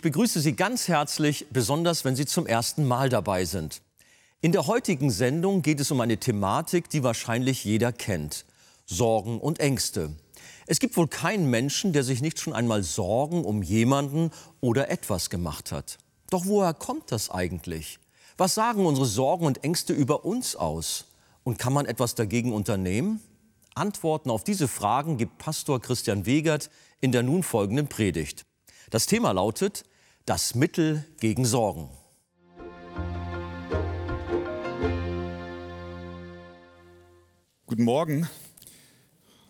Ich begrüße Sie ganz herzlich, besonders wenn Sie zum ersten Mal dabei sind. In der heutigen Sendung geht es um eine Thematik, die wahrscheinlich jeder kennt. Sorgen und Ängste. Es gibt wohl keinen Menschen, der sich nicht schon einmal Sorgen um jemanden oder etwas gemacht hat. Doch woher kommt das eigentlich? Was sagen unsere Sorgen und Ängste über uns aus? Und kann man etwas dagegen unternehmen? Antworten auf diese Fragen gibt Pastor Christian Wegert in der nun folgenden Predigt. Das Thema lautet Das Mittel gegen Sorgen. Guten Morgen,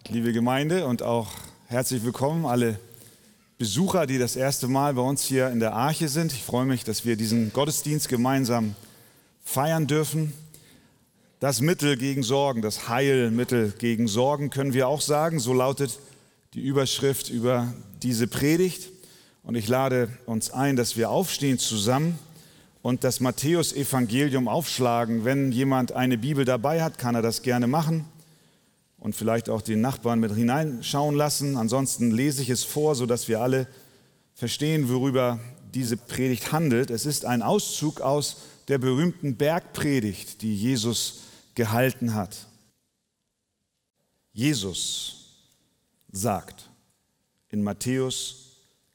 liebe Gemeinde und auch herzlich willkommen alle Besucher, die das erste Mal bei uns hier in der Arche sind. Ich freue mich, dass wir diesen Gottesdienst gemeinsam feiern dürfen. Das Mittel gegen Sorgen, das Heilmittel gegen Sorgen können wir auch sagen. So lautet die Überschrift über diese Predigt. Und ich lade uns ein, dass wir aufstehen zusammen und das Matthäus-Evangelium aufschlagen. Wenn jemand eine Bibel dabei hat, kann er das gerne machen und vielleicht auch den Nachbarn mit hineinschauen lassen. Ansonsten lese ich es vor, sodass wir alle verstehen, worüber diese Predigt handelt. Es ist ein Auszug aus der berühmten Bergpredigt, die Jesus gehalten hat. Jesus sagt in Matthäus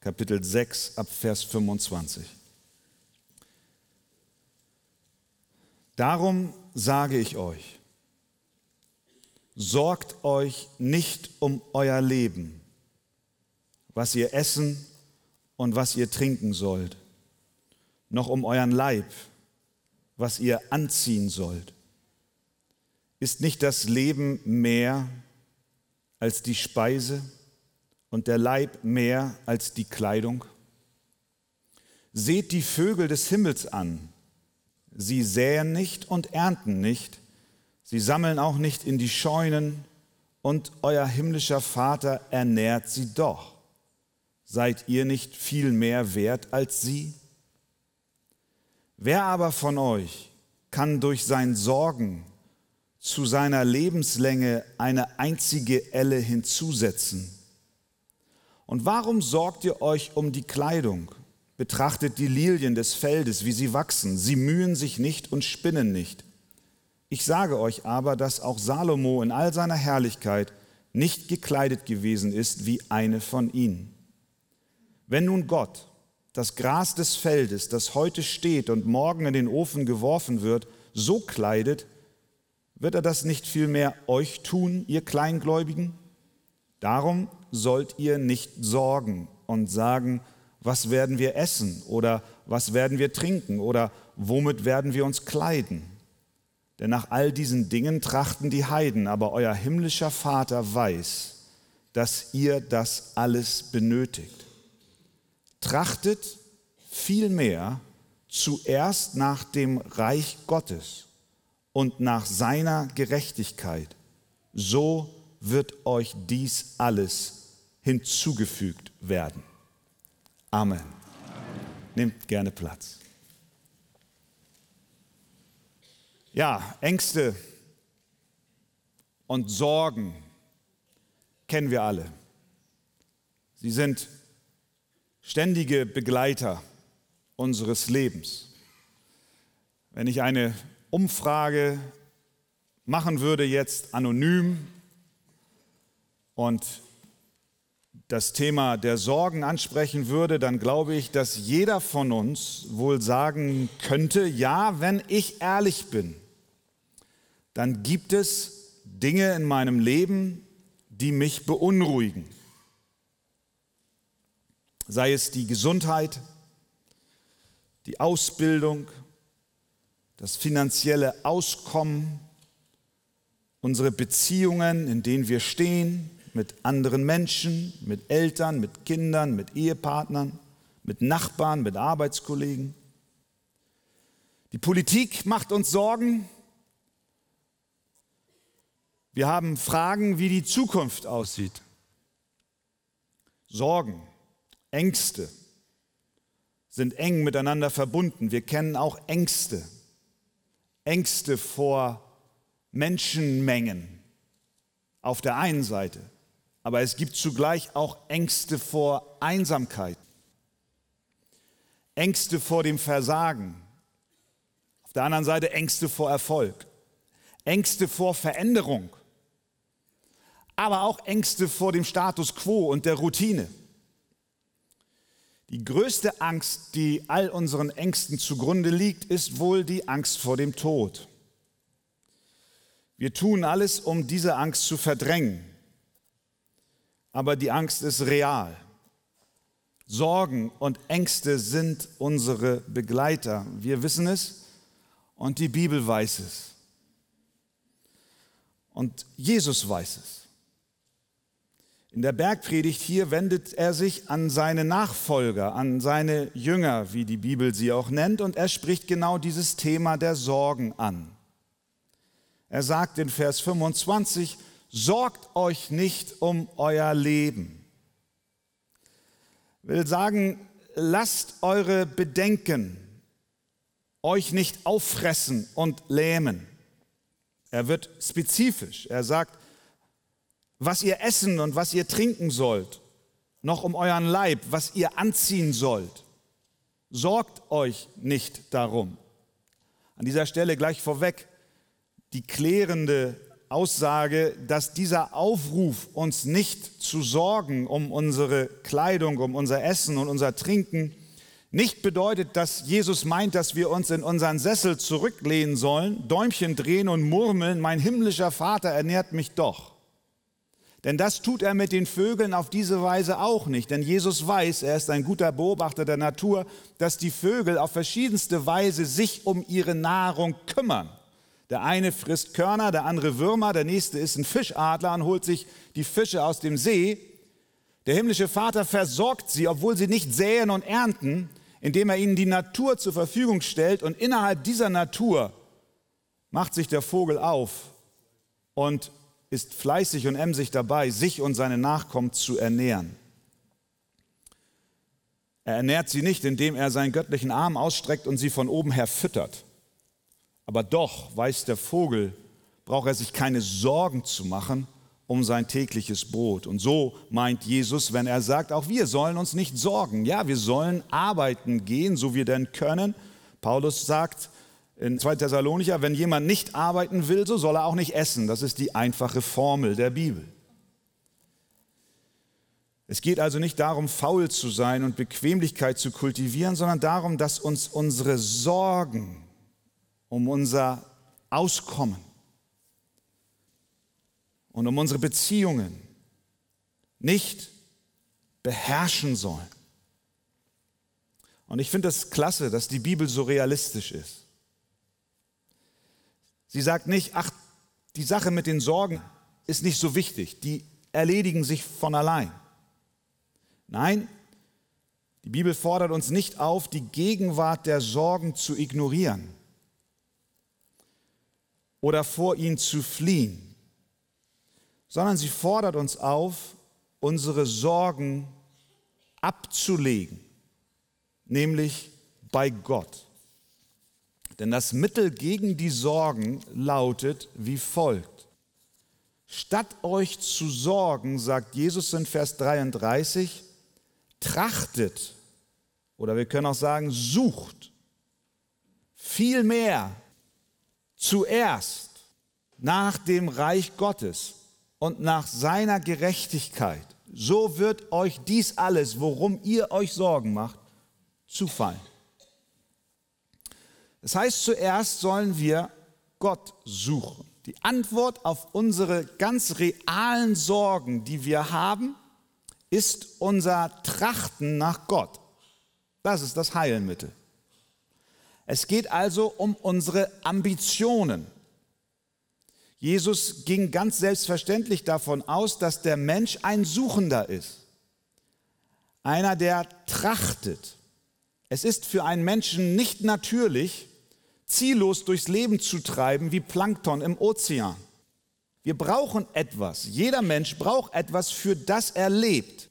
Kapitel 6 ab Vers 25. Darum sage ich euch, sorgt euch nicht um euer Leben, was ihr essen und was ihr trinken sollt, noch um euren Leib, was ihr anziehen sollt. Ist nicht das Leben mehr als die Speise? Und der Leib mehr als die Kleidung? Seht die Vögel des Himmels an. Sie säen nicht und ernten nicht, sie sammeln auch nicht in die Scheunen, und euer himmlischer Vater ernährt sie doch. Seid ihr nicht viel mehr wert als sie? Wer aber von euch kann durch sein Sorgen zu seiner Lebenslänge eine einzige Elle hinzusetzen? Und warum sorgt ihr euch um die Kleidung? Betrachtet die Lilien des Feldes, wie sie wachsen. Sie mühen sich nicht und spinnen nicht. Ich sage euch aber, dass auch Salomo in all seiner Herrlichkeit nicht gekleidet gewesen ist wie eine von ihnen. Wenn nun Gott das Gras des Feldes, das heute steht und morgen in den Ofen geworfen wird, so kleidet, wird er das nicht vielmehr euch tun, ihr Kleingläubigen? Darum sollt ihr nicht sorgen und sagen, was werden wir essen oder was werden wir trinken oder womit werden wir uns kleiden. Denn nach all diesen Dingen trachten die Heiden, aber euer himmlischer Vater weiß, dass ihr das alles benötigt. Trachtet vielmehr zuerst nach dem Reich Gottes und nach seiner Gerechtigkeit. So wird euch dies alles hinzugefügt werden. Amen. Amen. Nehmt gerne Platz. Ja, Ängste und Sorgen kennen wir alle. Sie sind ständige Begleiter unseres Lebens. Wenn ich eine Umfrage machen würde jetzt anonym und das Thema der Sorgen ansprechen würde, dann glaube ich, dass jeder von uns wohl sagen könnte, ja, wenn ich ehrlich bin, dann gibt es Dinge in meinem Leben, die mich beunruhigen. Sei es die Gesundheit, die Ausbildung, das finanzielle Auskommen, unsere Beziehungen, in denen wir stehen, mit anderen Menschen, mit Eltern, mit Kindern, mit Ehepartnern, mit Nachbarn, mit Arbeitskollegen. Die Politik macht uns Sorgen. Wir haben Fragen, wie die Zukunft aussieht. Sorgen, Ängste sind eng miteinander verbunden. Wir kennen auch Ängste. Ängste vor Menschenmengen auf der einen Seite aber es gibt zugleich auch Ängste vor Einsamkeit. Ängste vor dem Versagen. Auf der anderen Seite Ängste vor Erfolg. Ängste vor Veränderung. Aber auch Ängste vor dem Status quo und der Routine. Die größte Angst, die all unseren Ängsten zugrunde liegt, ist wohl die Angst vor dem Tod. Wir tun alles, um diese Angst zu verdrängen. Aber die Angst ist real. Sorgen und Ängste sind unsere Begleiter. Wir wissen es und die Bibel weiß es. Und Jesus weiß es. In der Bergpredigt hier wendet er sich an seine Nachfolger, an seine Jünger, wie die Bibel sie auch nennt, und er spricht genau dieses Thema der Sorgen an. Er sagt in Vers 25, sorgt euch nicht um euer Leben. Ich will sagen, lasst eure Bedenken euch nicht auffressen und lähmen. Er wird spezifisch. Er sagt, was ihr essen und was ihr trinken sollt, noch um euren Leib, was ihr anziehen sollt. Sorgt euch nicht darum. An dieser Stelle gleich vorweg die klärende Aussage, dass dieser Aufruf, uns nicht zu sorgen um unsere Kleidung, um unser Essen und unser Trinken, nicht bedeutet, dass Jesus meint, dass wir uns in unseren Sessel zurücklehnen sollen, Däumchen drehen und murmeln, mein himmlischer Vater ernährt mich doch. Denn das tut er mit den Vögeln auf diese Weise auch nicht. Denn Jesus weiß, er ist ein guter Beobachter der Natur, dass die Vögel auf verschiedenste Weise sich um ihre Nahrung kümmern. Der eine frisst Körner, der andere Würmer, der nächste ist ein Fischadler und holt sich die Fische aus dem See. Der himmlische Vater versorgt sie, obwohl sie nicht säen und ernten, indem er ihnen die Natur zur Verfügung stellt. Und innerhalb dieser Natur macht sich der Vogel auf und ist fleißig und emsig dabei, sich und seine Nachkommen zu ernähren. Er ernährt sie nicht, indem er seinen göttlichen Arm ausstreckt und sie von oben her füttert. Aber doch, weiß der Vogel, braucht er sich keine Sorgen zu machen um sein tägliches Brot. Und so meint Jesus, wenn er sagt, auch wir sollen uns nicht sorgen. Ja, wir sollen arbeiten gehen, so wir denn können. Paulus sagt, in 2 Thessalonicher, wenn jemand nicht arbeiten will, so soll er auch nicht essen. Das ist die einfache Formel der Bibel. Es geht also nicht darum, faul zu sein und Bequemlichkeit zu kultivieren, sondern darum, dass uns unsere Sorgen um unser Auskommen und um unsere Beziehungen nicht beherrschen sollen. Und ich finde das klasse, dass die Bibel so realistisch ist. Sie sagt nicht, ach, die Sache mit den Sorgen ist nicht so wichtig, die erledigen sich von allein. Nein, die Bibel fordert uns nicht auf, die Gegenwart der Sorgen zu ignorieren oder vor ihnen zu fliehen, sondern sie fordert uns auf, unsere Sorgen abzulegen, nämlich bei Gott. Denn das Mittel gegen die Sorgen lautet wie folgt. Statt euch zu sorgen, sagt Jesus in Vers 33, trachtet oder wir können auch sagen, sucht vielmehr zuerst nach dem Reich Gottes und nach seiner Gerechtigkeit. So wird euch dies alles, worum ihr euch Sorgen macht, zufallen. Das heißt, zuerst sollen wir Gott suchen. Die Antwort auf unsere ganz realen Sorgen, die wir haben, ist unser Trachten nach Gott. Das ist das Heilmittel. Es geht also um unsere Ambitionen. Jesus ging ganz selbstverständlich davon aus, dass der Mensch ein Suchender ist. Einer, der trachtet. Es ist für einen Menschen nicht natürlich, ziellos durchs Leben zu treiben wie Plankton im Ozean. Wir brauchen etwas. Jeder Mensch braucht etwas, für das er lebt.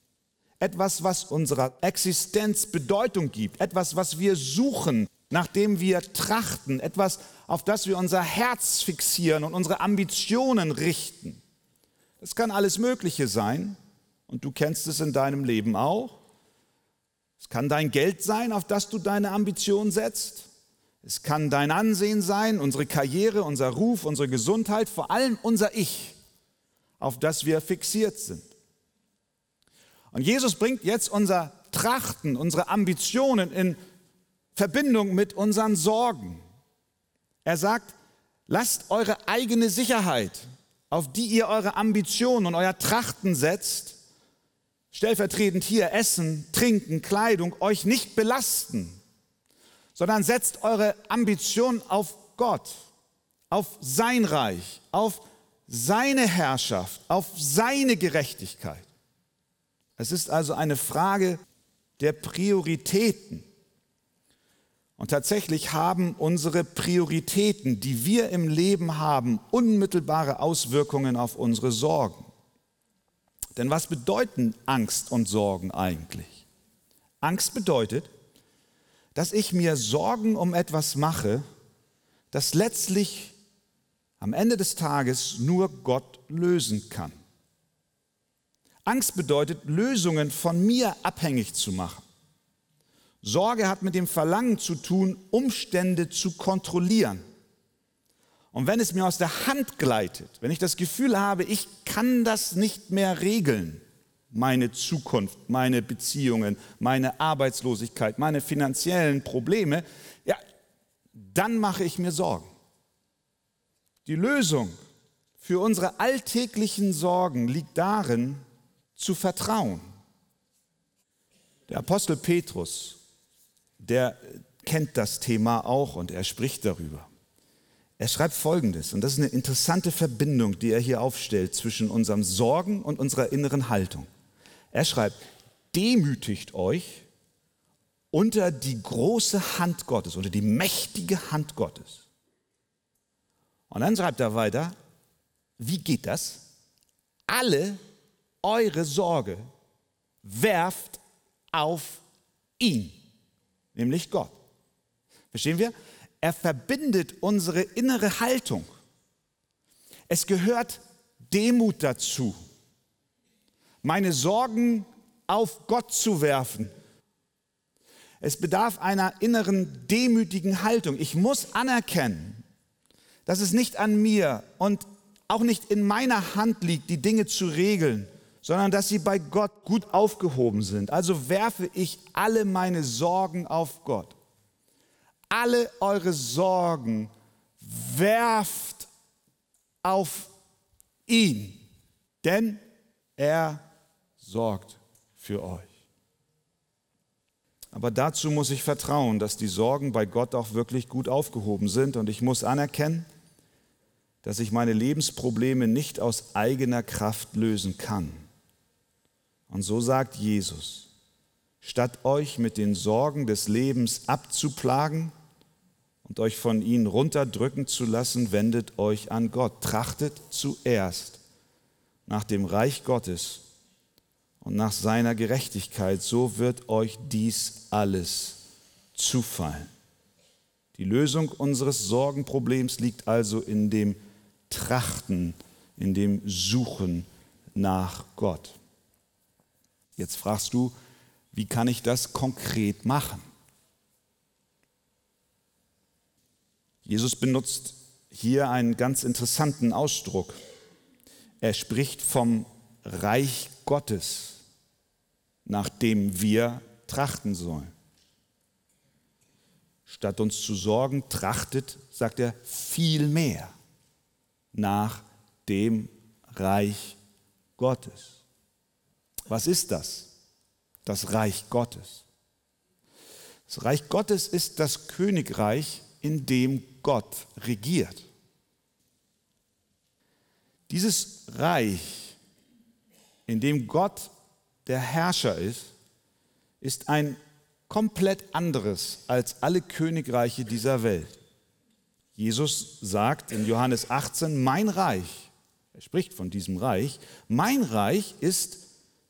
Etwas, was unserer Existenz Bedeutung gibt. Etwas, was wir suchen, nachdem wir trachten. Etwas, auf das wir unser Herz fixieren und unsere Ambitionen richten. Das kann alles Mögliche sein. Und du kennst es in deinem Leben auch. Es kann dein Geld sein, auf das du deine Ambition setzt. Es kann dein Ansehen sein, unsere Karriere, unser Ruf, unsere Gesundheit, vor allem unser Ich, auf das wir fixiert sind. Und Jesus bringt jetzt unser Trachten, unsere Ambitionen in Verbindung mit unseren Sorgen. Er sagt, lasst eure eigene Sicherheit, auf die ihr eure Ambitionen und euer Trachten setzt, stellvertretend hier Essen, Trinken, Kleidung, euch nicht belasten, sondern setzt eure Ambition auf Gott, auf sein Reich, auf seine Herrschaft, auf seine Gerechtigkeit. Es ist also eine Frage der Prioritäten. Und tatsächlich haben unsere Prioritäten, die wir im Leben haben, unmittelbare Auswirkungen auf unsere Sorgen. Denn was bedeuten Angst und Sorgen eigentlich? Angst bedeutet, dass ich mir Sorgen um etwas mache, das letztlich am Ende des Tages nur Gott lösen kann. Angst bedeutet, Lösungen von mir abhängig zu machen. Sorge hat mit dem Verlangen zu tun, Umstände zu kontrollieren. Und wenn es mir aus der Hand gleitet, wenn ich das Gefühl habe, ich kann das nicht mehr regeln, meine Zukunft, meine Beziehungen, meine Arbeitslosigkeit, meine finanziellen Probleme, ja, dann mache ich mir Sorgen. Die Lösung für unsere alltäglichen Sorgen liegt darin, zu vertrauen. Der Apostel Petrus, der kennt das Thema auch und er spricht darüber. Er schreibt Folgendes, und das ist eine interessante Verbindung, die er hier aufstellt zwischen unserem Sorgen und unserer inneren Haltung. Er schreibt, demütigt euch unter die große Hand Gottes, unter die mächtige Hand Gottes. Und dann schreibt er weiter, wie geht das? Alle eure Sorge werft auf ihn, nämlich Gott. Verstehen wir? Er verbindet unsere innere Haltung. Es gehört Demut dazu, meine Sorgen auf Gott zu werfen. Es bedarf einer inneren demütigen Haltung. Ich muss anerkennen, dass es nicht an mir und auch nicht in meiner Hand liegt, die Dinge zu regeln, sondern dass sie bei Gott gut aufgehoben sind. Also werfe ich alle meine Sorgen auf Gott alle eure Sorgen werft auf ihn, denn er sorgt für euch. Aber dazu muss ich vertrauen, dass die Sorgen bei Gott auch wirklich gut aufgehoben sind und ich muss anerkennen, dass ich meine Lebensprobleme nicht aus eigener Kraft lösen kann. Und so sagt Jesus, statt euch mit den Sorgen des Lebens abzuplagen, und euch von ihnen runterdrücken zu lassen, wendet euch an Gott. Trachtet zuerst nach dem Reich Gottes und nach seiner Gerechtigkeit, so wird euch dies alles zufallen. Die Lösung unseres Sorgenproblems liegt also in dem Trachten, in dem Suchen nach Gott. Jetzt fragst du, wie kann ich das konkret machen? Jesus benutzt hier einen ganz interessanten Ausdruck. Er spricht vom Reich Gottes, nach dem wir trachten sollen. Statt uns zu sorgen, trachtet, sagt er, viel mehr nach dem Reich Gottes. Was ist das? Das Reich Gottes. Das Reich Gottes ist das Königreich, in dem Gott regiert. Dieses Reich, in dem Gott der Herrscher ist, ist ein komplett anderes als alle Königreiche dieser Welt. Jesus sagt in Johannes 18, mein Reich, er spricht von diesem Reich, mein Reich ist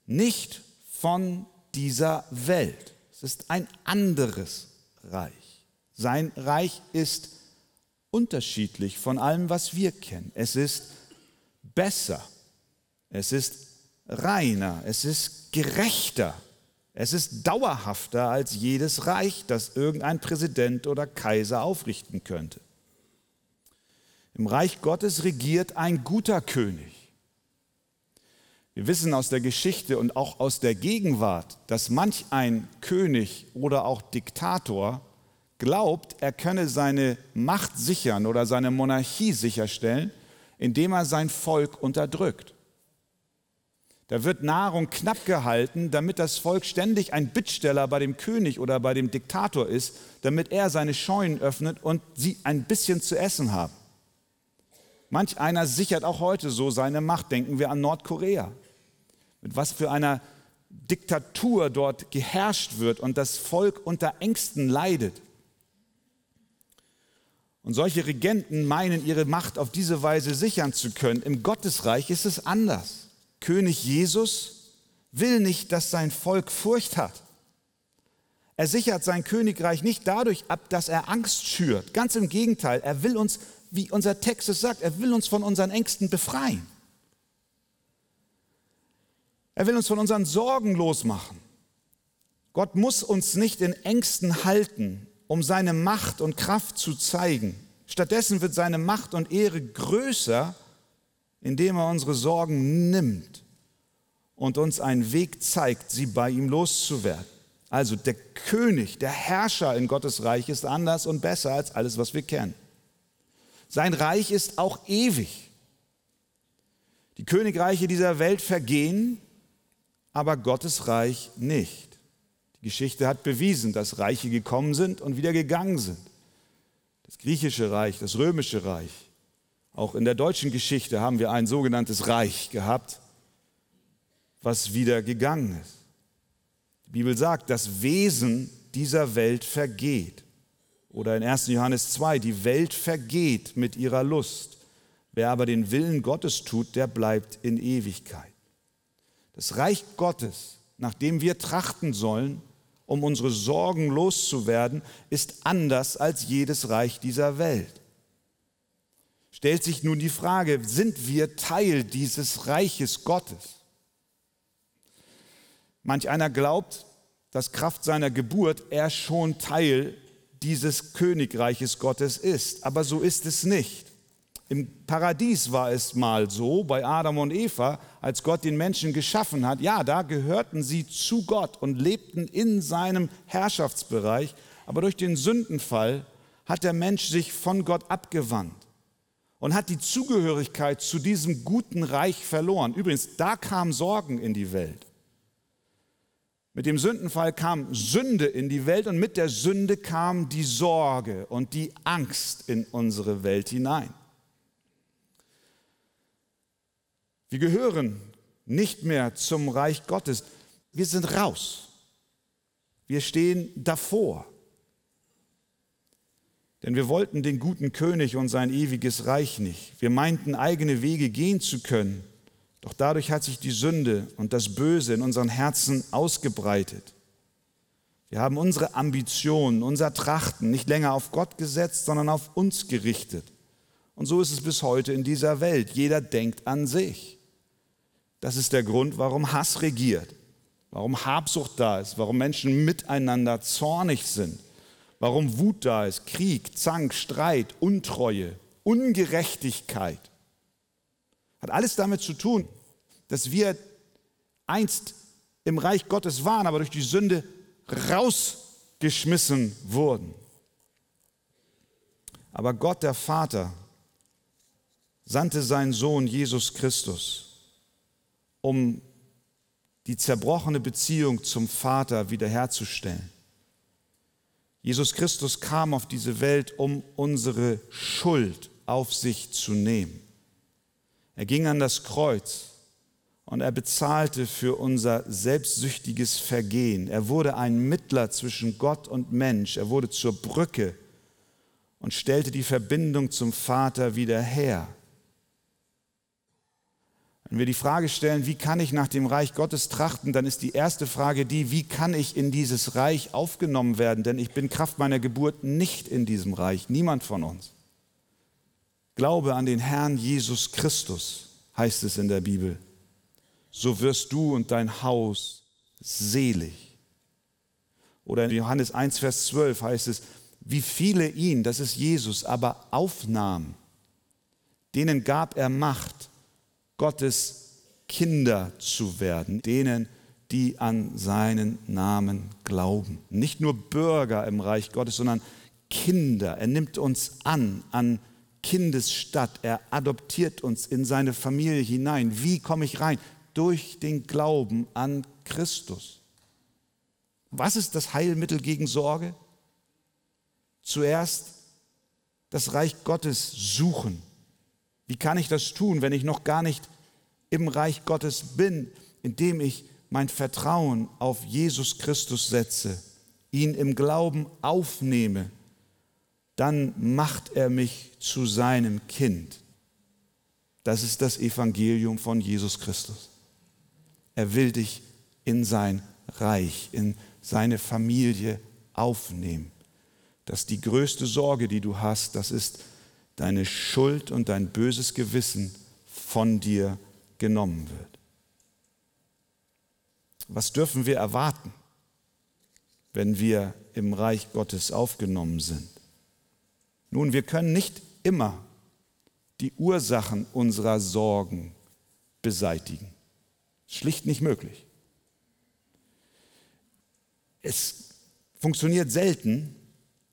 nicht von dieser Welt. Es ist ein anderes Reich. Sein Reich ist unterschiedlich von allem, was wir kennen. Es ist besser, es ist reiner, es ist gerechter, Es ist dauerhafter als jedes Reich, das irgendein Präsident oder Kaiser aufrichten könnte. Im Reich Gottes regiert ein guter König. Wir wissen aus der Geschichte und auch aus der Gegenwart, dass manch ein König oder auch Diktator glaubt, er könne seine Macht sichern oder seine Monarchie sicherstellen, indem er sein Volk unterdrückt. Da wird Nahrung knapp gehalten, damit das Volk ständig ein Bittsteller bei dem König oder bei dem Diktator ist, damit er seine Scheunen öffnet und sie ein bisschen zu essen haben. Manch einer sichert auch heute so seine Macht. Denken wir an Nordkorea. Mit was für einer Diktatur dort geherrscht wird und das Volk unter Ängsten leidet. Und solche Regenten meinen, ihre Macht auf diese Weise sichern zu können. Im Gottesreich ist es anders. König Jesus will nicht, dass sein Volk Furcht hat. Er sichert sein Königreich nicht dadurch ab, dass er Angst schürt. Ganz im Gegenteil, er will uns, wie unser Text es sagt, er will uns von unseren Ängsten befreien. Er will uns von unseren Sorgen losmachen. Gott muss uns nicht in Ängsten halten, um seine Macht und Kraft zu zeigen. Stattdessen wird seine Macht und Ehre größer, indem er unsere Sorgen nimmt und uns einen Weg zeigt, sie bei ihm loszuwerden. Also der König, der Herrscher in Gottes Reich ist anders und besser als alles, was wir kennen. Sein Reich ist auch ewig. Die Königreiche dieser Welt vergehen, aber Gottes Reich nicht. Geschichte hat bewiesen, dass Reiche gekommen sind und wieder gegangen sind. Das griechische Reich, das römische Reich. Auch in der deutschen Geschichte haben wir ein sogenanntes Reich gehabt, was wieder gegangen ist. Die Bibel sagt, das Wesen dieser Welt vergeht. Oder in 1. Johannes 2, die Welt vergeht mit ihrer Lust. Wer aber den Willen Gottes tut, der bleibt in Ewigkeit. Das Reich Gottes, nach dem wir trachten sollen, um unsere Sorgen loszuwerden, ist anders als jedes Reich dieser Welt. Stellt sich nun die Frage, sind wir Teil dieses Reiches Gottes? Manch einer glaubt, dass Kraft seiner Geburt er schon Teil dieses Königreiches Gottes ist, aber so ist es nicht. Im Paradies war es mal so, bei Adam und Eva, als Gott den Menschen geschaffen hat. Ja, da gehörten sie zu Gott und lebten in seinem Herrschaftsbereich. Aber durch den Sündenfall hat der Mensch sich von Gott abgewandt und hat die Zugehörigkeit zu diesem guten Reich verloren. Übrigens, da kamen Sorgen in die Welt. Mit dem Sündenfall kam Sünde in die Welt und mit der Sünde kam die Sorge und die Angst in unsere Welt hinein. Wir gehören nicht mehr zum Reich Gottes. Wir sind raus. Wir stehen davor. Denn wir wollten den guten König und sein ewiges Reich nicht. Wir meinten, eigene Wege gehen zu können. Doch dadurch hat sich die Sünde und das Böse in unseren Herzen ausgebreitet. Wir haben unsere Ambitionen, unser Trachten nicht länger auf Gott gesetzt, sondern auf uns gerichtet. Und so ist es bis heute in dieser Welt. Jeder denkt an sich. Das ist der Grund, warum Hass regiert, warum Habsucht da ist, warum Menschen miteinander zornig sind, warum Wut da ist, Krieg, Zank, Streit, Untreue, Ungerechtigkeit. Hat alles damit zu tun, dass wir einst im Reich Gottes waren, aber durch die Sünde rausgeschmissen wurden. Aber Gott der Vater sandte seinen Sohn Jesus Christus um die zerbrochene Beziehung zum Vater wiederherzustellen. Jesus Christus kam auf diese Welt, um unsere Schuld auf sich zu nehmen. Er ging an das Kreuz und er bezahlte für unser selbstsüchtiges Vergehen. Er wurde ein Mittler zwischen Gott und Mensch. Er wurde zur Brücke und stellte die Verbindung zum Vater wieder her. Wenn wir die Frage stellen, wie kann ich nach dem Reich Gottes trachten, dann ist die erste Frage die, wie kann ich in dieses Reich aufgenommen werden? Denn ich bin Kraft meiner Geburt nicht in diesem Reich, niemand von uns. Glaube an den Herrn Jesus Christus, heißt es in der Bibel. So wirst du und dein Haus selig Oder in Johannes 1, Vers 12 heißt es, wie viele ihn, das ist Jesus, aber aufnahmen, denen gab er Macht, Gottes Kinder zu werden, denen, die an seinen Namen glauben. Nicht nur Bürger im Reich Gottes, sondern Kinder. Er nimmt uns an, an Kindesstadt. Er adoptiert uns in seine Familie hinein. Wie komme ich rein? Durch den Glauben an Christus. Was ist das Heilmittel gegen Sorge? Zuerst das Reich Gottes suchen. Wie kann ich das tun, wenn ich noch gar nicht im Reich Gottes bin, indem ich mein Vertrauen auf Jesus Christus setze, ihn im Glauben aufnehme, dann macht er mich zu seinem Kind. Das ist das Evangelium von Jesus Christus. Er will dich in sein Reich, in seine Familie aufnehmen. Dass die größte Sorge, die du hast, das ist deine Schuld und dein böses Gewissen von dir genommen wird. Was dürfen wir erwarten, wenn wir im Reich Gottes aufgenommen sind? Nun, wir können nicht immer die Ursachen unserer Sorgen beseitigen. Schlicht nicht möglich. Es funktioniert selten,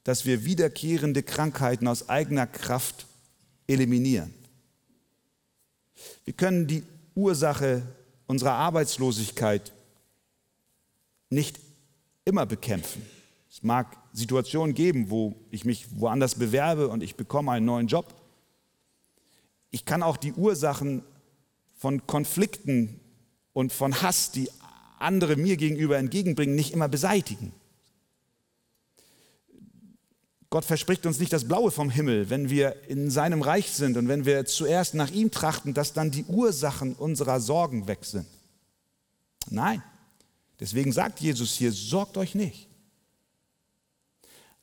dass wir wiederkehrende Krankheiten aus eigener Kraft eliminieren. Wir können die Ursache unserer Arbeitslosigkeit nicht immer bekämpfen. Es mag Situationen geben, wo ich mich woanders bewerbe und ich bekomme einen neuen Job. Ich kann auch die Ursachen von Konflikten und von Hass, die andere mir gegenüber entgegenbringen, nicht immer beseitigen. Gott verspricht uns nicht das Blaue vom Himmel, wenn wir in seinem Reich sind und wenn wir zuerst nach ihm trachten, dass dann die Ursachen unserer Sorgen weg sind. Nein, deswegen sagt Jesus hier, sorgt euch nicht.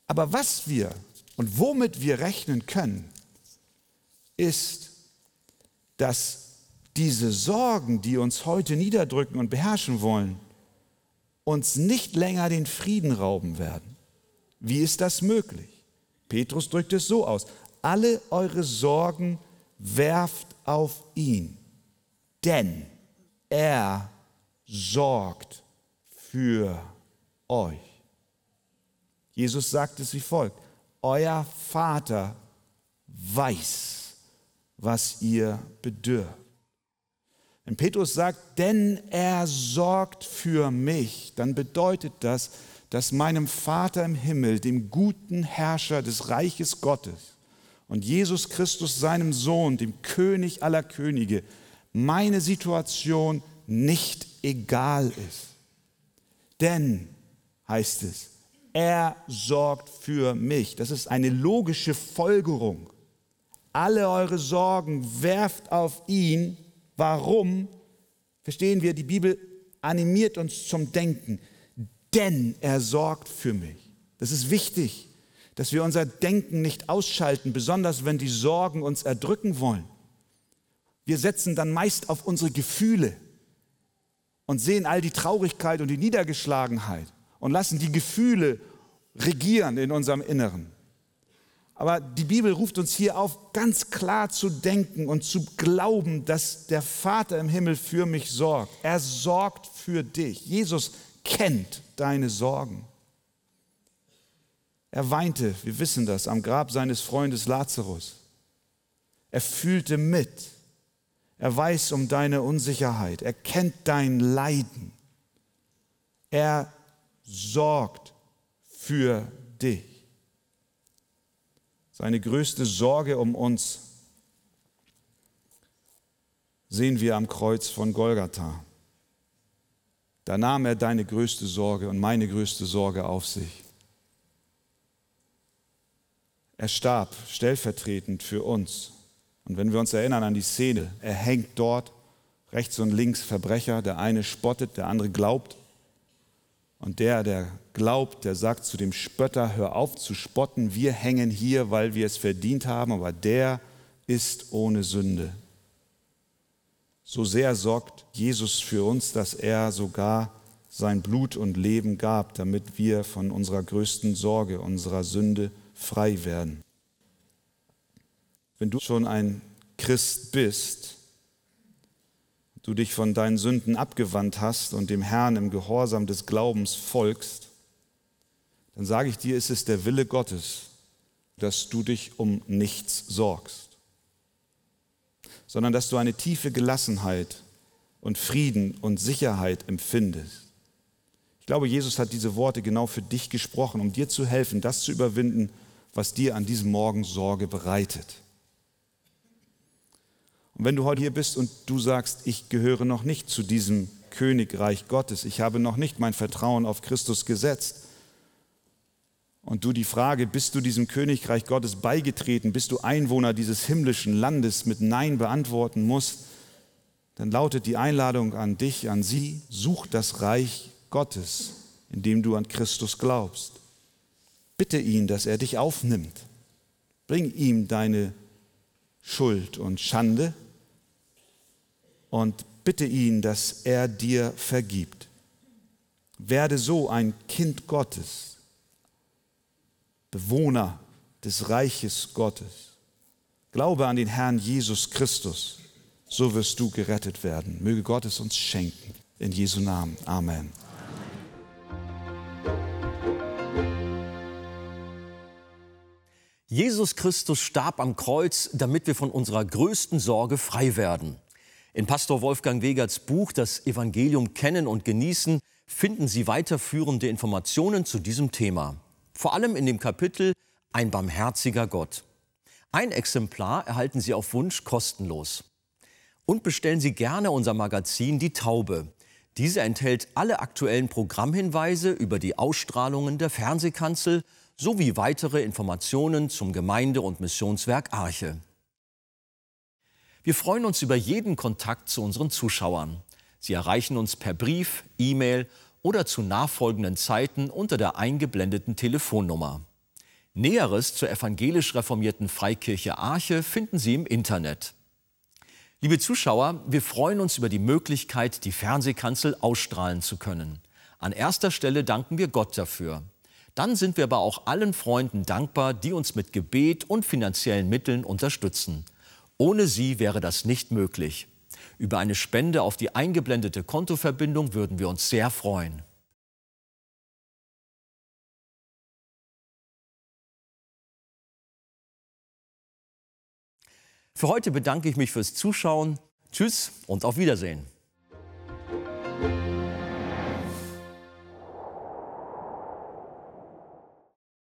Aber was wir und womit wir rechnen können, ist, dass diese Sorgen, die uns heute niederdrücken und beherrschen wollen, uns nicht länger den Frieden rauben werden. Wie ist das möglich? Petrus drückt es so aus. Alle eure Sorgen werft auf ihn, denn er sorgt für euch. Jesus sagt es wie folgt, euer Vater weiß, was ihr bedürft. Wenn Petrus sagt, denn er sorgt für mich, dann bedeutet das, dass meinem Vater im Himmel, dem guten Herrscher des Reiches Gottes und Jesus Christus, seinem Sohn, dem König aller Könige, meine Situation nicht egal ist. Denn, heißt es, er sorgt für mich. Das ist eine logische Folgerung. Alle eure Sorgen werft auf ihn. Warum? Verstehen wir, die Bibel animiert uns zum Denken denn er sorgt für mich. Das ist wichtig, dass wir unser Denken nicht ausschalten, besonders wenn die Sorgen uns erdrücken wollen. Wir setzen dann meist auf unsere Gefühle und sehen all die Traurigkeit und die Niedergeschlagenheit und lassen die Gefühle regieren in unserem Inneren. Aber die Bibel ruft uns hier auf, ganz klar zu denken und zu glauben, dass der Vater im Himmel für mich sorgt. Er sorgt für dich. Jesus kennt deine Sorgen. Er weinte, wir wissen das, am Grab seines Freundes Lazarus. Er fühlte mit. Er weiß um deine Unsicherheit. Er kennt dein Leiden. Er sorgt für dich. Seine größte Sorge um uns sehen wir am Kreuz von Golgatha. Da nahm er deine größte Sorge und meine größte Sorge auf sich. Er starb stellvertretend für uns. Und wenn wir uns erinnern an die Szene, er hängt dort, rechts und links Verbrecher, der eine spottet, der andere glaubt. Und der, der glaubt, der sagt zu dem Spötter, hör auf zu spotten, wir hängen hier, weil wir es verdient haben, aber der ist ohne Sünde. So sehr sorgt Jesus für uns, dass er sogar sein Blut und Leben gab, damit wir von unserer größten Sorge, unserer Sünde frei werden. Wenn du schon ein Christ bist, du dich von deinen Sünden abgewandt hast und dem Herrn im Gehorsam des Glaubens folgst, dann sage ich dir, ist es der Wille Gottes, dass du dich um nichts sorgst, sondern dass du eine tiefe Gelassenheit und Frieden und Sicherheit empfindest. Ich glaube, Jesus hat diese Worte genau für dich gesprochen, um dir zu helfen, das zu überwinden, was dir an diesem Morgen Sorge bereitet. Und wenn du heute hier bist und du sagst, ich gehöre noch nicht zu diesem Königreich Gottes, ich habe noch nicht mein Vertrauen auf Christus gesetzt, und du die Frage, bist du diesem Königreich Gottes beigetreten, bist du Einwohner dieses himmlischen Landes mit Nein beantworten musst, dann lautet die Einladung an dich, an sie, such das Reich Gottes, in dem du an Christus glaubst. Bitte ihn, dass er dich aufnimmt. Bring ihm deine Schuld und Schande und bitte ihn, dass er dir vergibt. Werde so ein Kind Gottes, Bewohner des Reiches Gottes. Glaube an den Herrn Jesus Christus, so wirst du gerettet werden. Möge Gott es uns schenken. In Jesu Namen. Amen. Jesus Christus starb am Kreuz, damit wir von unserer größten Sorge frei werden. In Pastor Wolfgang Wegerts Buch Das Evangelium kennen und genießen finden Sie weiterführende Informationen zu diesem Thema. Vor allem in dem Kapitel Ein barmherziger Gott. Ein Exemplar erhalten Sie auf Wunsch kostenlos. Und bestellen Sie gerne unser Magazin Die Taube. Diese enthält alle aktuellen Programmhinweise über die Ausstrahlungen der Fernsehkanzel sowie weitere Informationen zum Gemeinde- und Missionswerk Arche. Wir freuen uns über jeden Kontakt zu unseren Zuschauern. Sie erreichen uns per Brief, E-Mail oder zu nachfolgenden Zeiten unter der eingeblendeten Telefonnummer. Näheres zur evangelisch reformierten Freikirche Arche finden Sie im Internet. Liebe Zuschauer, wir freuen uns über die Möglichkeit, die Fernsehkanzel ausstrahlen zu können. An erster Stelle danken wir Gott dafür. Dann sind wir aber auch allen Freunden dankbar, die uns mit Gebet und finanziellen Mitteln unterstützen. Ohne sie wäre das nicht möglich. Über eine Spende auf die eingeblendete Kontoverbindung würden wir uns sehr freuen. Für heute bedanke ich mich fürs Zuschauen. Tschüss und auf Wiedersehen.